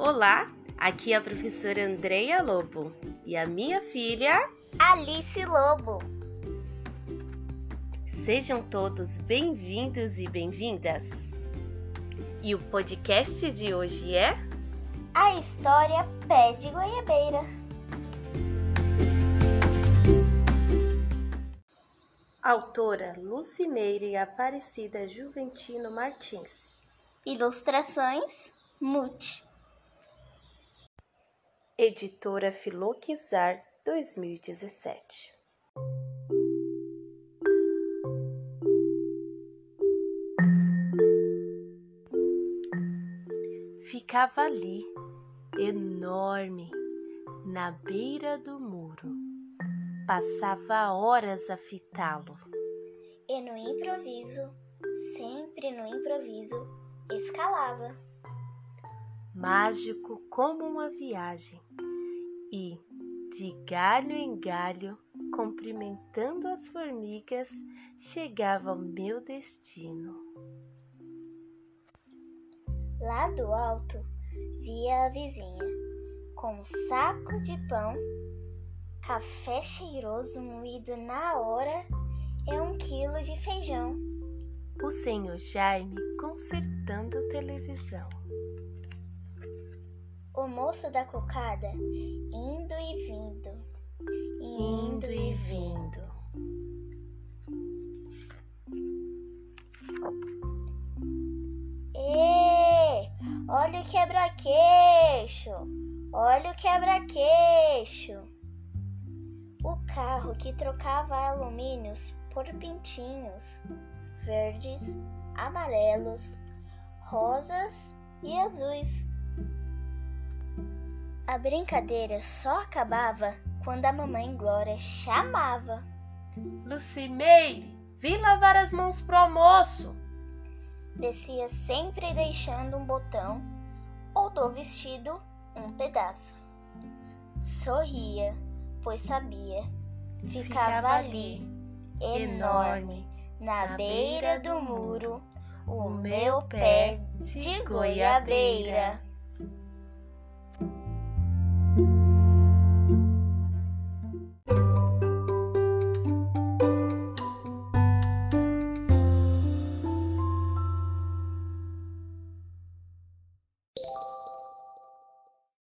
Olá, aqui é a professora Andreia Lobo e a minha filha Alice Lobo. Sejam todos bem-vindos e bem-vindas. E o podcast de hoje é A História Pé de Goiabeira. Autora Lucimeire Aparecida Juventino Martins. Ilustrações Mute. Editora Filoquizar 2017. Ficava ali, enorme, na beira do muro. Passava horas a fitá-lo. E no improviso, sempre no improviso, escalava. Mágico como uma viagem. E, de galho em galho, cumprimentando as formigas, chegava ao meu destino. Lá do alto, via a vizinha, com um saco de pão, café cheiroso moído na hora e um quilo de feijão. O senhor Jaime consertando televisão. O moço da cocada indo e vindo, Indo e vindo. Ê, olha o quebra-queixo! Olha o quebra-queixo! O carro que trocava alumínios por pintinhos verdes, amarelos, rosas e azuis. A brincadeira só acabava quando a mamãe Glória chamava. Lucimeire, vim lavar as mãos pro almoço. Descia sempre deixando um botão ou do vestido um pedaço. Sorria, pois sabia, ficava ali, enorme, na beira do muro, o meu pé de goiabeira. thank you.